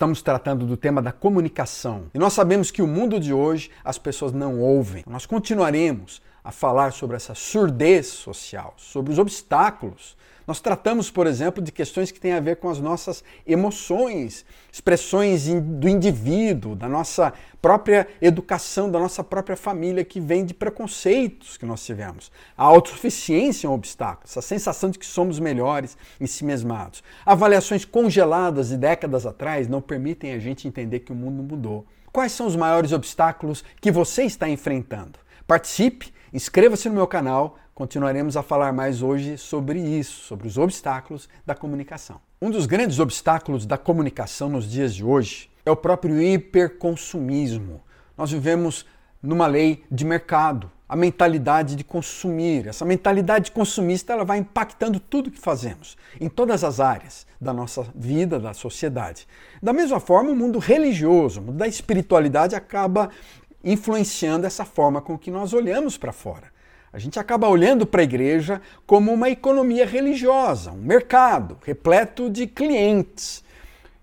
Estamos tratando do tema da comunicação. E nós sabemos que o mundo de hoje as pessoas não ouvem. Nós continuaremos a falar sobre essa surdez social, sobre os obstáculos nós tratamos, por exemplo, de questões que têm a ver com as nossas emoções, expressões do indivíduo, da nossa própria educação, da nossa própria família, que vem de preconceitos que nós tivemos. A autossuficiência é um obstáculo, essa sensação de que somos melhores em si mesmados. Avaliações congeladas de décadas atrás não permitem a gente entender que o mundo mudou. Quais são os maiores obstáculos que você está enfrentando? Participe, inscreva-se no meu canal, continuaremos a falar mais hoje sobre isso, sobre os obstáculos da comunicação. Um dos grandes obstáculos da comunicação nos dias de hoje é o próprio hiperconsumismo. Nós vivemos numa lei de mercado, a mentalidade de consumir. Essa mentalidade consumista ela vai impactando tudo que fazemos, em todas as áreas da nossa vida, da sociedade. Da mesma forma, o mundo religioso, o mundo da espiritualidade acaba influenciando essa forma com que nós olhamos para fora. A gente acaba olhando para a igreja como uma economia religiosa, um mercado repleto de clientes.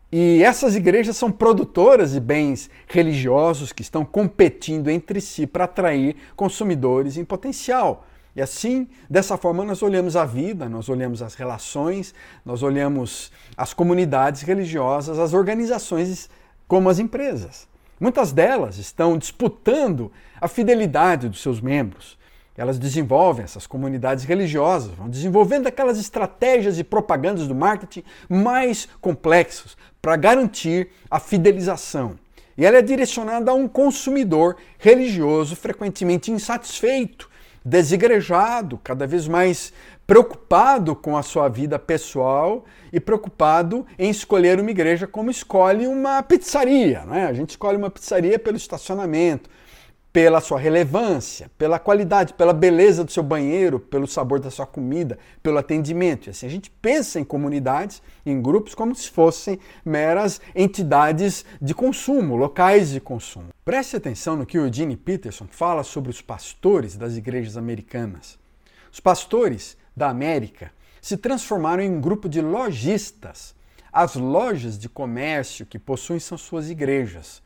E essas igrejas são produtoras de bens religiosos que estão competindo entre si para atrair consumidores em potencial. E assim, dessa forma, nós olhamos a vida, nós olhamos as relações, nós olhamos as comunidades religiosas, as organizações, como as empresas. Muitas delas estão disputando a fidelidade dos seus membros. Elas desenvolvem, essas comunidades religiosas, vão desenvolvendo aquelas estratégias e propagandas do marketing mais complexos para garantir a fidelização. E ela é direcionada a um consumidor religioso frequentemente insatisfeito, desigrejado, cada vez mais preocupado com a sua vida pessoal e preocupado em escolher uma igreja como escolhe uma pizzaria. Né? A gente escolhe uma pizzaria pelo estacionamento, pela sua relevância, pela qualidade, pela beleza do seu banheiro, pelo sabor da sua comida, pelo atendimento. E assim a gente pensa em comunidades, em grupos, como se fossem meras entidades de consumo, locais de consumo. Preste atenção no que o Eugene Peterson fala sobre os pastores das igrejas americanas. Os pastores da América se transformaram em um grupo de lojistas. As lojas de comércio que possuem são suas igrejas.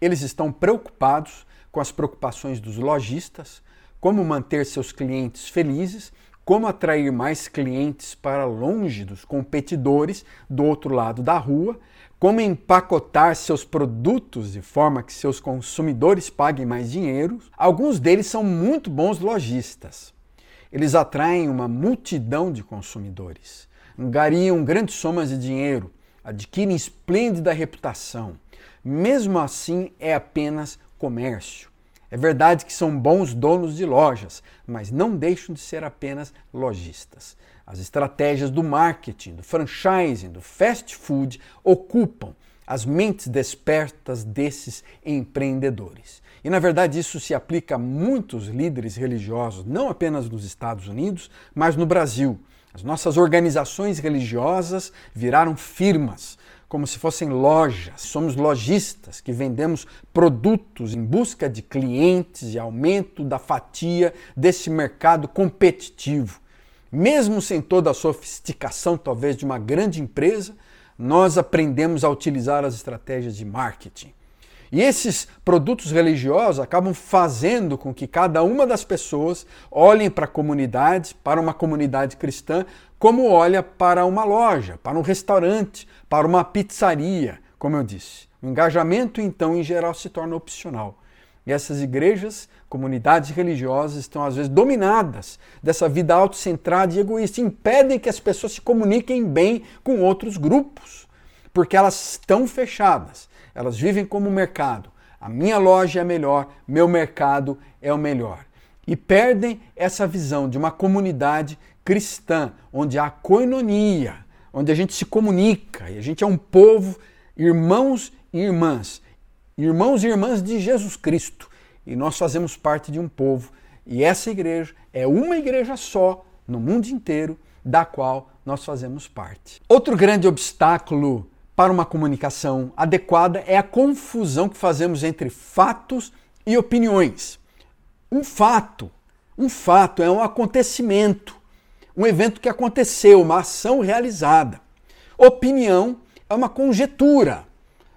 Eles estão preocupados com as preocupações dos lojistas, como manter seus clientes felizes, como atrair mais clientes para longe dos competidores do outro lado da rua, como empacotar seus produtos de forma que seus consumidores paguem mais dinheiro. Alguns deles são muito bons lojistas. Eles atraem uma multidão de consumidores, angariam grandes somas de dinheiro, adquirem esplêndida reputação. Mesmo assim, é apenas comércio. É verdade que são bons donos de lojas, mas não deixam de ser apenas lojistas. As estratégias do marketing, do franchising, do fast food ocupam as mentes despertas desses empreendedores. E na verdade isso se aplica a muitos líderes religiosos, não apenas nos Estados Unidos, mas no Brasil. As nossas organizações religiosas viraram firmas, como se fossem lojas. Somos lojistas que vendemos produtos em busca de clientes e aumento da fatia desse mercado competitivo. Mesmo sem toda a sofisticação, talvez, de uma grande empresa, nós aprendemos a utilizar as estratégias de marketing. E esses produtos religiosos acabam fazendo com que cada uma das pessoas olhem para a comunidade, para uma comunidade cristã, como olha para uma loja, para um restaurante, para uma pizzaria, como eu disse. O engajamento, então, em geral, se torna opcional. E essas igrejas, comunidades religiosas, estão às vezes dominadas dessa vida autocentrada e egoísta, impedem que as pessoas se comuniquem bem com outros grupos, porque elas estão fechadas elas vivem como mercado. A minha loja é melhor, meu mercado é o melhor. E perdem essa visão de uma comunidade cristã, onde há coinonia, onde a gente se comunica e a gente é um povo, irmãos e irmãs, irmãos e irmãs de Jesus Cristo. E nós fazemos parte de um povo. E essa igreja é uma igreja só no mundo inteiro, da qual nós fazemos parte. Outro grande obstáculo para uma comunicação adequada é a confusão que fazemos entre fatos e opiniões. Um fato, um fato é um acontecimento, um evento que aconteceu, uma ação realizada. Opinião é uma conjetura,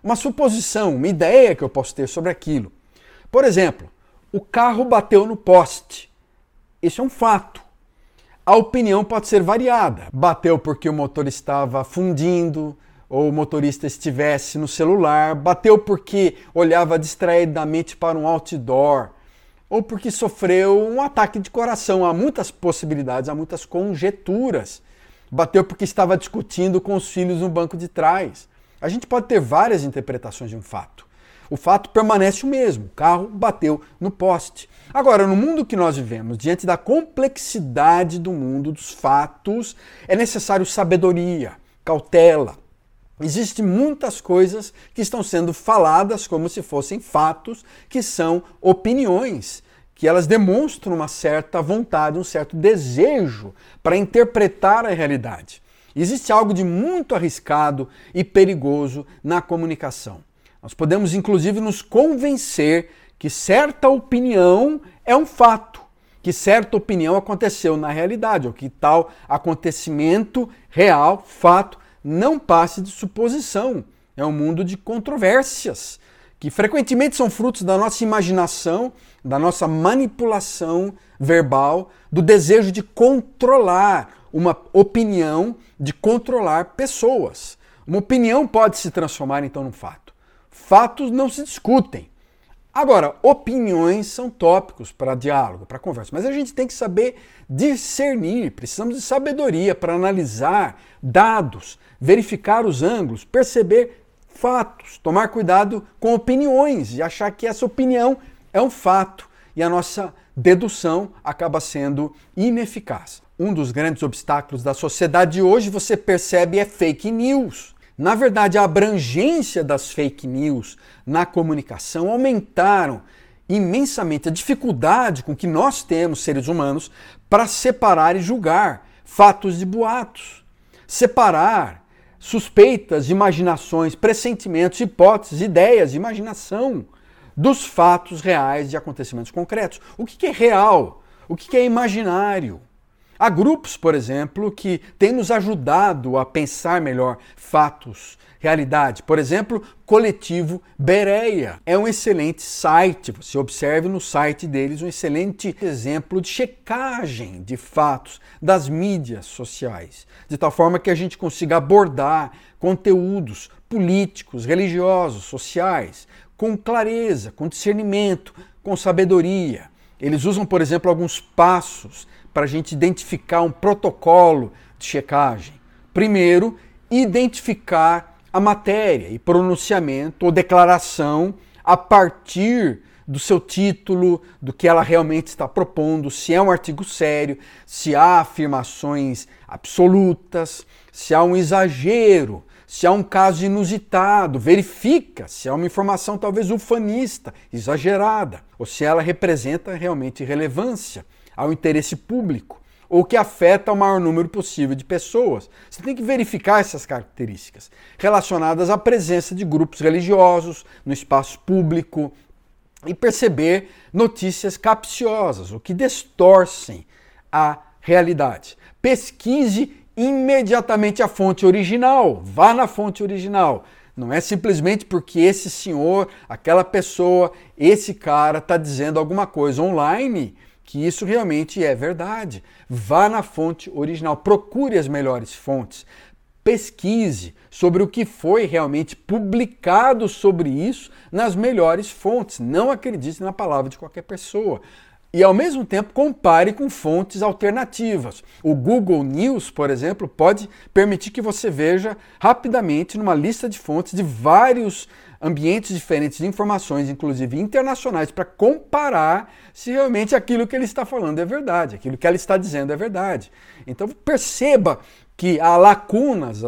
uma suposição, uma ideia que eu posso ter sobre aquilo. Por exemplo, o carro bateu no poste. Isso é um fato. A opinião pode ser variada. Bateu porque o motor estava fundindo, ou o motorista estivesse no celular, bateu porque olhava distraidamente para um outdoor, ou porque sofreu um ataque de coração. Há muitas possibilidades, há muitas conjecturas. Bateu porque estava discutindo com os filhos no banco de trás. A gente pode ter várias interpretações de um fato. O fato permanece o mesmo: o carro bateu no poste. Agora, no mundo que nós vivemos, diante da complexidade do mundo dos fatos, é necessário sabedoria, cautela. Existem muitas coisas que estão sendo faladas como se fossem fatos, que são opiniões, que elas demonstram uma certa vontade, um certo desejo para interpretar a realidade. Existe algo de muito arriscado e perigoso na comunicação. Nós podemos, inclusive, nos convencer que certa opinião é um fato, que certa opinião aconteceu na realidade, ou que tal acontecimento real, fato, não passe de suposição. É um mundo de controvérsias, que frequentemente são frutos da nossa imaginação, da nossa manipulação verbal, do desejo de controlar uma opinião, de controlar pessoas. Uma opinião pode se transformar então num fato. Fatos não se discutem. Agora, opiniões são tópicos para diálogo, para conversa, mas a gente tem que saber discernir, precisamos de sabedoria para analisar dados, verificar os ângulos, perceber fatos, tomar cuidado com opiniões e achar que essa opinião é um fato e a nossa dedução acaba sendo ineficaz. Um dos grandes obstáculos da sociedade de hoje, você percebe, é fake news. Na verdade, a abrangência das fake news na comunicação aumentaram imensamente a dificuldade com que nós temos, seres humanos, para separar e julgar fatos de boatos. Separar suspeitas, imaginações, pressentimentos, hipóteses, ideias, imaginação dos fatos reais de acontecimentos concretos. O que é real? O que é imaginário? Há grupos, por exemplo, que têm nos ajudado a pensar melhor fatos, realidade. Por exemplo, Coletivo Bereia. É um excelente site. Você observe no site deles um excelente exemplo de checagem de fatos das mídias sociais, de tal forma que a gente consiga abordar conteúdos políticos, religiosos, sociais com clareza, com discernimento, com sabedoria. Eles usam, por exemplo, alguns passos para a gente identificar um protocolo de checagem. Primeiro, identificar a matéria e pronunciamento ou declaração a partir do seu título, do que ela realmente está propondo, se é um artigo sério, se há afirmações absolutas, se há um exagero, se há um caso inusitado, verifica se há uma informação talvez ufanista, exagerada, ou se ela representa realmente relevância ao interesse público ou que afeta o maior número possível de pessoas. Você tem que verificar essas características relacionadas à presença de grupos religiosos no espaço público e perceber notícias capciosas, o que distorcem a realidade. Pesquise imediatamente a fonte original, vá na fonte original. Não é simplesmente porque esse senhor, aquela pessoa, esse cara está dizendo alguma coisa online que isso realmente é verdade. Vá na fonte original, procure as melhores fontes, pesquise sobre o que foi realmente publicado sobre isso nas melhores fontes. Não acredite na palavra de qualquer pessoa. E ao mesmo tempo compare com fontes alternativas. O Google News, por exemplo, pode permitir que você veja rapidamente numa lista de fontes de vários ambientes diferentes de informações, inclusive internacionais, para comparar se realmente aquilo que ele está falando é verdade, aquilo que ela está dizendo é verdade. Então perceba que há lacunas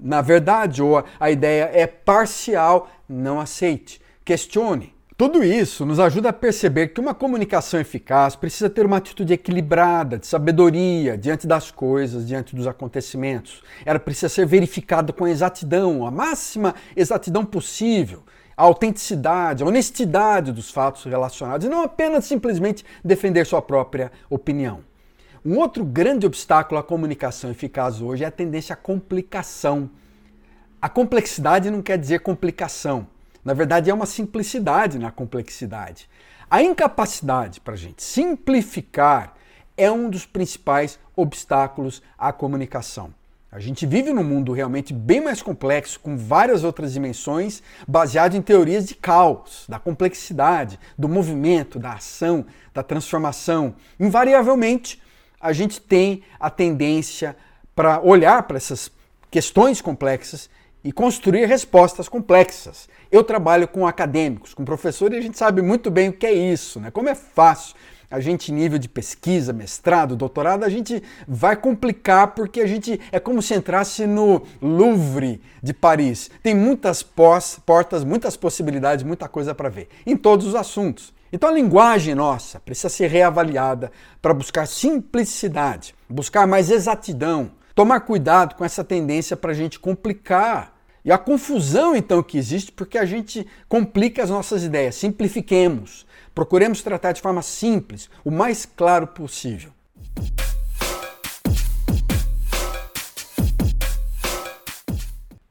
na verdade, ou a ideia é parcial, não aceite. Questione. Tudo isso nos ajuda a perceber que uma comunicação eficaz precisa ter uma atitude equilibrada, de sabedoria diante das coisas, diante dos acontecimentos. Ela precisa ser verificada com exatidão, a máxima exatidão possível, a autenticidade, a honestidade dos fatos relacionados, e não apenas simplesmente defender sua própria opinião. Um outro grande obstáculo à comunicação eficaz hoje é a tendência à complicação A complexidade não quer dizer complicação. Na verdade, é uma simplicidade na complexidade. A incapacidade para a gente simplificar é um dos principais obstáculos à comunicação. A gente vive num mundo realmente bem mais complexo, com várias outras dimensões, baseado em teorias de caos, da complexidade, do movimento, da ação, da transformação. Invariavelmente, a gente tem a tendência para olhar para essas questões complexas e construir respostas complexas. Eu trabalho com acadêmicos, com professores, e a gente sabe muito bem o que é isso, né? Como é fácil a gente, nível de pesquisa, mestrado, doutorado, a gente vai complicar porque a gente é como se entrasse no Louvre de Paris. Tem muitas pós, portas, muitas possibilidades, muita coisa para ver, em todos os assuntos. Então a linguagem nossa precisa ser reavaliada para buscar simplicidade, buscar mais exatidão, tomar cuidado com essa tendência para a gente complicar. E a confusão então que existe porque a gente complica as nossas ideias. Simplifiquemos. Procuremos tratar de forma simples, o mais claro possível.